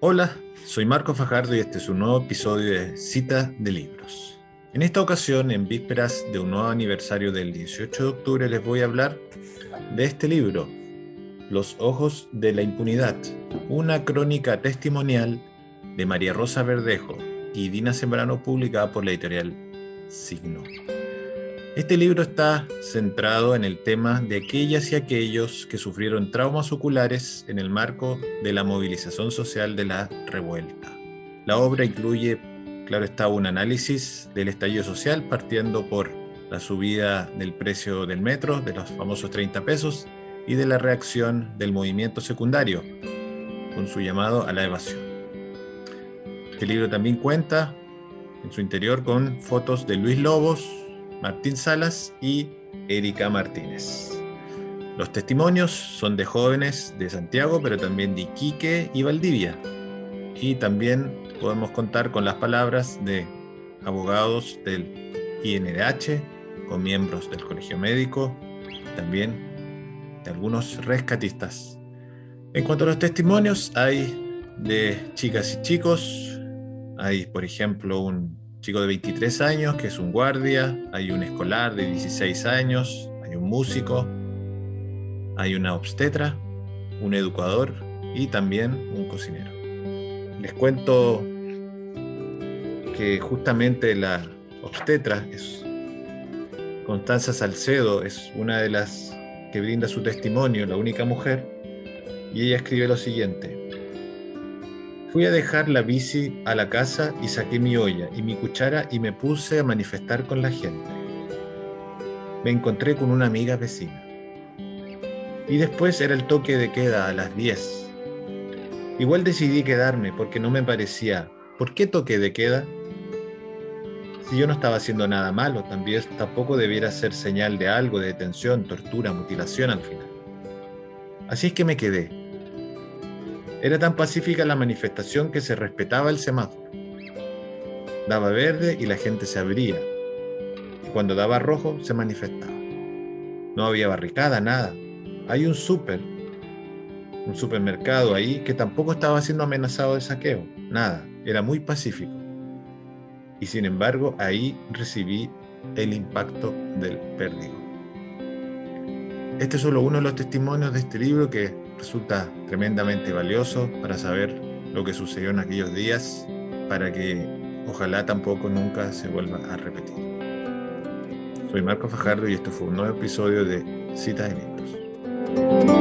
Hola, soy Marco Fajardo y este es un nuevo episodio de Cita de Libros. En esta ocasión, en vísperas de un nuevo aniversario del 18 de octubre, les voy a hablar de este libro, Los Ojos de la Impunidad, una crónica testimonial de María Rosa Verdejo y Dina Sembrano publicada por la editorial Signo. Este libro está centrado en el tema de aquellas y aquellos que sufrieron traumas oculares en el marco de la movilización social de la revuelta. La obra incluye, claro está, un análisis del estallido social partiendo por la subida del precio del metro, de los famosos 30 pesos, y de la reacción del movimiento secundario, con su llamado a la evasión. Este libro también cuenta en su interior con fotos de Luis Lobos, Martín Salas y Erika Martínez. Los testimonios son de jóvenes de Santiago, pero también de Iquique y Valdivia. Y también podemos contar con las palabras de abogados del INDH, con miembros del Colegio Médico, también de algunos rescatistas. En cuanto a los testimonios, hay de chicas y chicos, hay por ejemplo un chico de 23 años que es un guardia, hay un escolar de 16 años, hay un músico, hay una obstetra, un educador y también un cocinero. Les cuento que justamente la obstetra es Constanza Salcedo, es una de las que brinda su testimonio, la única mujer, y ella escribe lo siguiente. Fui a dejar la bici a la casa y saqué mi olla y mi cuchara y me puse a manifestar con la gente. Me encontré con una amiga vecina. Y después era el toque de queda a las 10. Igual decidí quedarme porque no me parecía, ¿por qué toque de queda? Si yo no estaba haciendo nada malo, también tampoco debiera ser señal de algo, de detención, tortura, mutilación al final. Así es que me quedé era tan pacífica la manifestación que se respetaba el semáforo. Daba verde y la gente se abría. Y cuando daba rojo se manifestaba. No había barricada, nada. Hay un súper, un supermercado ahí que tampoco estaba siendo amenazado de saqueo. Nada. Era muy pacífico. Y sin embargo ahí recibí el impacto del pérdigo. Este es solo uno de los testimonios de este libro que resulta tremendamente valioso para saber lo que sucedió en aquellos días, para que ojalá tampoco nunca se vuelva a repetir. Soy Marco Fajardo y esto fue un nuevo episodio de Citas de Libros.